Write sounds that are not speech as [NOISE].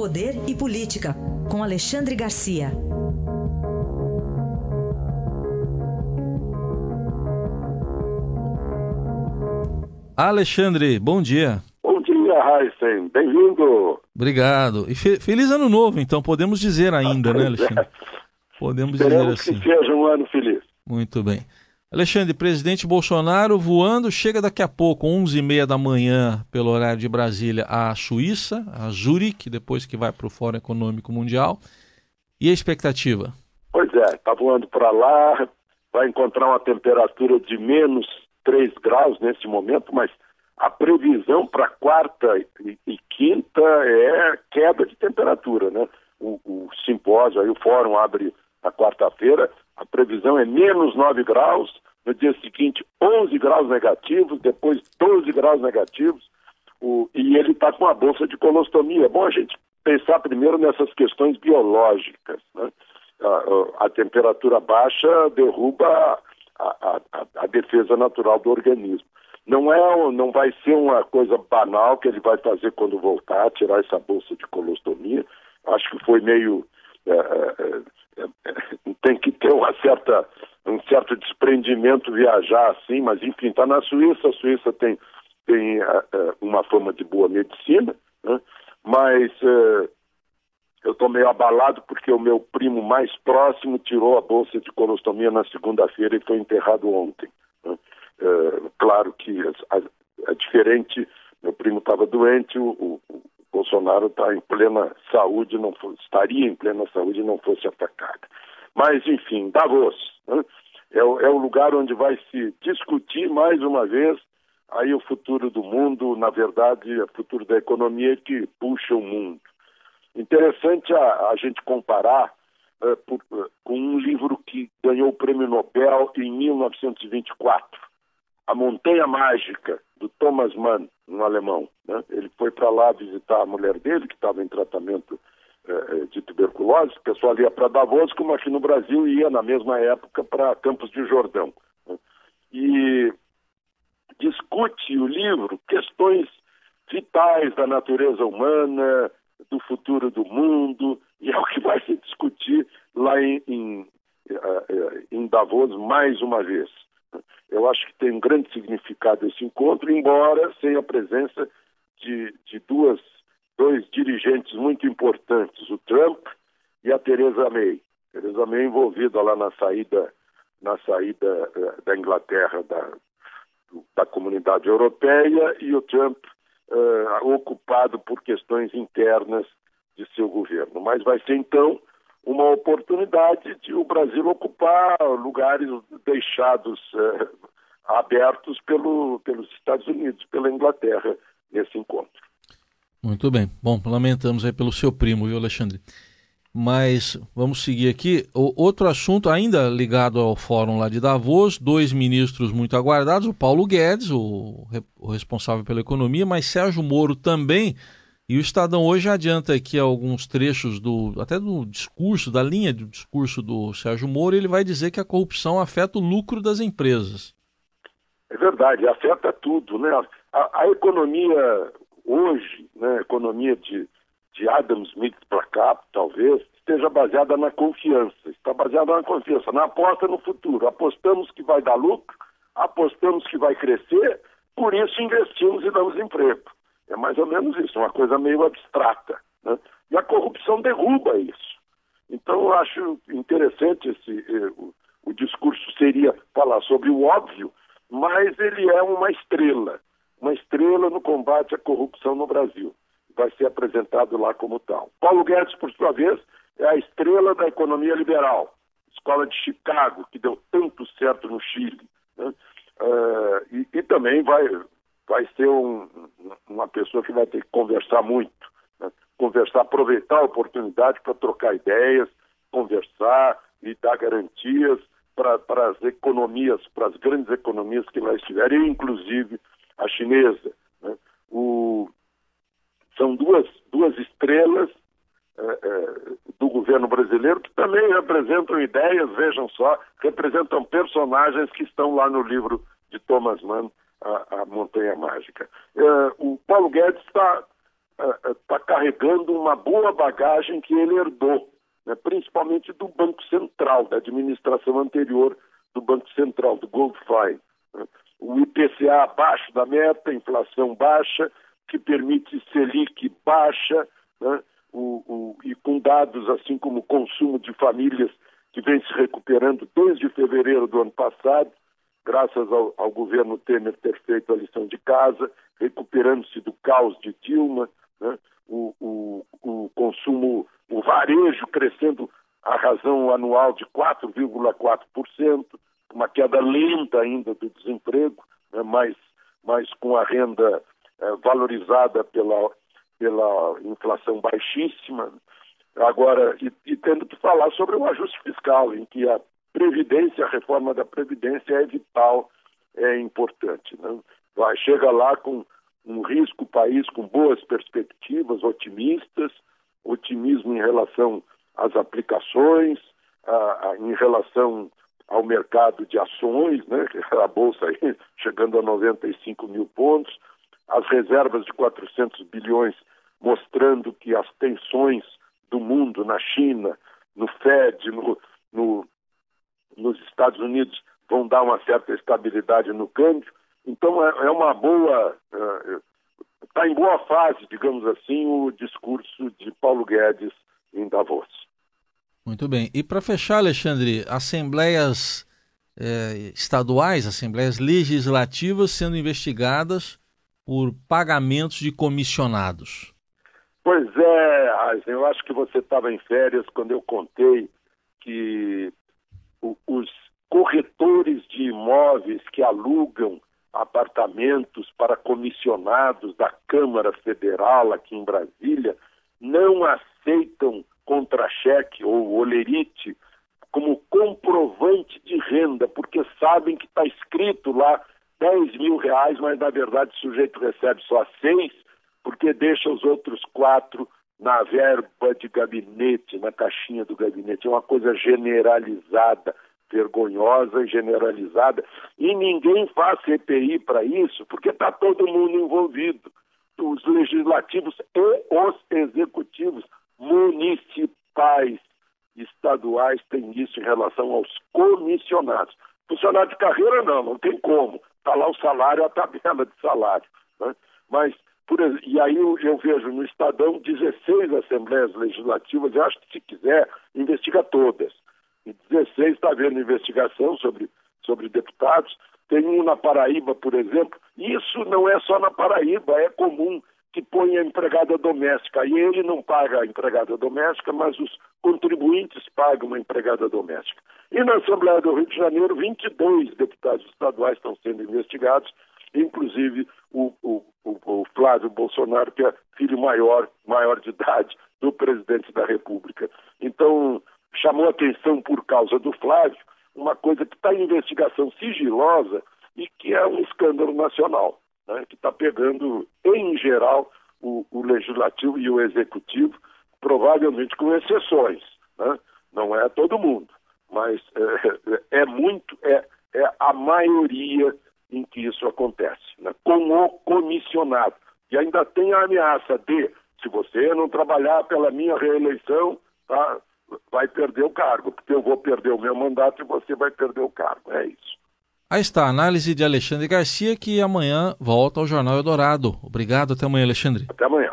Poder e Política, com Alexandre Garcia. Alexandre, bom dia. Bom dia, Heisen. Bem-vindo. Obrigado. E fe feliz ano novo, então, podemos dizer ainda, né, [LAUGHS] Alexandre? Podemos dizer assim. que seja um ano feliz. Muito bem. Alexandre, presidente Bolsonaro voando, chega daqui a pouco, 11h30 da manhã, pelo horário de Brasília, à Suíça, a Zurique, depois que vai para o Fórum Econômico Mundial. E a expectativa? Pois é, está voando para lá, vai encontrar uma temperatura de menos 3 graus nesse momento, mas a previsão para quarta e, e, quinta é queda de temperatura, né? O, o simpósio, aí o fórum abre na quarta-feira, a previsão é menos 9 graus, no dia seguinte 11 graus negativos, depois 12 graus negativos, o, e ele está com a bolsa de colostomia. É bom a gente pensar primeiro nessas questões biológicas. Né? A, a, a, temperatura baixa derruba a, a, defesa natural do organismo. Não, é, não vai ser uma coisa banal que ele vai fazer quando voltar, tirar essa bolsa de colostomia. Acho que foi meio. É, é, é, é tem que ter uma certa, um certo desprendimento viajar assim, mas enfim, está na Suíça, a Suíça tem, tem uma fama de boa medicina, né? mas eu estou meio abalado porque o meu primo mais próximo tirou a bolsa de colostomia na segunda-feira e foi enterrado ontem. Né? Uh, claro que é diferente, meu primo estava doente, o Bolsonaro está em plena saúde, não estaria em plena saúde e não fosse atacado. Mas, enfim, Davos né? é, o, é o lugar onde vai se discutir mais uma vez aí o futuro do mundo, na verdade, o futuro da economia que puxa o mundo. Interessante a, a gente comparar uh, por, uh, com um livro que ganhou o prêmio Nobel em 1924, A Montanha Mágica, do Thomas Mann, um alemão. Né? Ele foi para lá visitar a mulher dele, que estava em tratamento eh, de tuberculose, o pessoal ia para Davos, como aqui no Brasil ia na mesma época para Campos de Jordão. Né? E discute o livro questões vitais da natureza humana, do futuro do mundo, e é o que vai se discutir lá em, em, eh, eh, em Davos mais uma vez. Eu acho que tem um grande significado esse encontro, embora sem a presença de, de duas dois dirigentes muito importantes, o Trump e a Theresa May. Theresa May envolvida lá na saída, na saída uh, da Inglaterra da, da comunidade europeia e o Trump uh, ocupado por questões internas de seu governo. Mas vai ser então uma oportunidade de o Brasil ocupar lugares deixados uh, abertos pelo, pelos Estados Unidos, pela Inglaterra nesse encontro. Muito bem. Bom, lamentamos aí pelo seu primo, viu, Alexandre? Mas vamos seguir aqui. O outro assunto, ainda ligado ao fórum lá de Davos, dois ministros muito aguardados, o Paulo Guedes, o, o responsável pela economia, mas Sérgio Moro também. E o Estadão hoje adianta aqui alguns trechos do até do discurso, da linha do discurso do Sérgio Moro, ele vai dizer que a corrupção afeta o lucro das empresas. É verdade, afeta tudo, né? A, a economia hoje, né, economia de, de Adam Smith para cá, talvez, esteja baseada na confiança. Está baseada na confiança, na aposta no futuro. Apostamos que vai dar lucro, apostamos que vai crescer, por isso investimos e damos emprego. É mais ou menos isso, uma coisa meio abstrata. Né? E a corrupção derruba isso. Então, eu acho interessante esse. Eh, o, o discurso seria falar sobre o óbvio, mas ele é uma estrela uma estrela no combate à corrupção no Brasil. Vai ser apresentado lá como tal. Paulo Guedes, por sua vez, é a estrela da economia liberal. Escola de Chicago, que deu tanto certo no Chile. Né? Uh, e, e, também vai, vai ser um, uma pessoa que vai ter que conversar muito. Né? Conversar, aproveitar a oportunidade para trocar ideias, conversar e dar garantias para as economias, para as grandes economias que lá estiverem, inclusive a chinesa. Né? O, são duas, duas estrelas é, é, do governo brasileiro que também representam ideias, vejam só, representam personagens que estão lá no livro de Thomas Mann, A, a Montanha Mágica. É, o Paulo Guedes está está carregando uma boa bagagem que ele herdou, né, principalmente do Banco Central, da administração anterior do Banco Central, do Goldfein. Né. O IPCA abaixo da meta, inflação baixa, que permite Selic baixa, né, o, o, e com dados assim como o consumo de famílias que vem se recuperando desde fevereiro do ano passado, graças ao, ao governo Temer ter feito a lição de casa, recuperando-se do caos de Dilma, né? o, o, o consumo, o varejo crescendo a razão anual de 4,4%, uma queda lenta ainda do desemprego, né? mas, mas com a renda é, valorizada pela, pela inflação baixíssima. Agora, e, e tendo que falar sobre o ajuste fiscal, em que a Previdência, a reforma da Previdência é vital, é importante. Né? Vai, chega lá com um risco país com boas perspectivas, otimistas, otimismo em relação às aplicações, a, a, em relação ao mercado de ações, né? a Bolsa aí [LAUGHS] chegando a 95 mil pontos, as reservas de 400 bilhões mostrando que as tensões do mundo na China, no Fed, no, no, nos Estados Unidos vão dar uma certa estabilidade no câmbio. Então é, é uma boa, está é, em boa fase, digamos assim, o discurso de Paulo Guedes em Davos. Muito bem. E para fechar, Alexandre, assembleias é, estaduais, assembleias legislativas sendo investigadas por pagamentos de comissionados. Pois é, eu acho que você estava em férias quando eu contei que os corretores de imóveis que alugam apartamentos para comissionados da Câmara Federal aqui em Brasília não aceitam contra-cheque ou olerite como comprovante de renda, porque sabem que está escrito lá 10 mil reais, mas na verdade o sujeito recebe só seis, porque deixa os outros quatro na verba de gabinete, na caixinha do gabinete. É uma coisa generalizada, vergonhosa e generalizada. E ninguém faz CPI para isso, porque está todo mundo envolvido. Os legislativos e os executivos municipais, estaduais têm isso em relação aos comissionados. Funcionário de carreira não, não tem como. Está lá o salário, a tabela de salário. Né? Mas por, e aí eu, eu, vejo no Estadão 16 assembleias legislativas, eu acho que se quiser, investiga todas. E 16 está havendo investigação sobre, sobre deputados. Tem um na Paraíba, por exemplo. Isso não é só na Paraíba, é comum que põe a empregada doméstica. E ele não paga a empregada doméstica, mas os contribuintes pagam a empregada doméstica. E na Assembleia do Rio de Janeiro, 22 deputados estaduais estão sendo investigados inclusive o, o, o, Flávio Bolsonaro, que é filho maior, maior de idade do presidente da República. Então, chamou atenção por causa do Flávio, uma coisa que está em investigação sigilosa e que é um escândalo nacional, né, que está pegando, em geral, o, o, legislativo e o executivo, provavelmente com exceções. Né? Não é todo mundo, mas é, é muito, é, é a maioria em que isso acontece, né? com o comissionado. E ainda tem a ameaça de, se você não trabalhar pela minha reeleição, tá, vai perder o cargo, porque eu vou perder o meu mandato e você vai perder o cargo. É isso. Aí está a análise de Alexandre Garcia, que amanhã volta ao Jornal Eldorado. Obrigado, até amanhã, Alexandre. Até amanhã.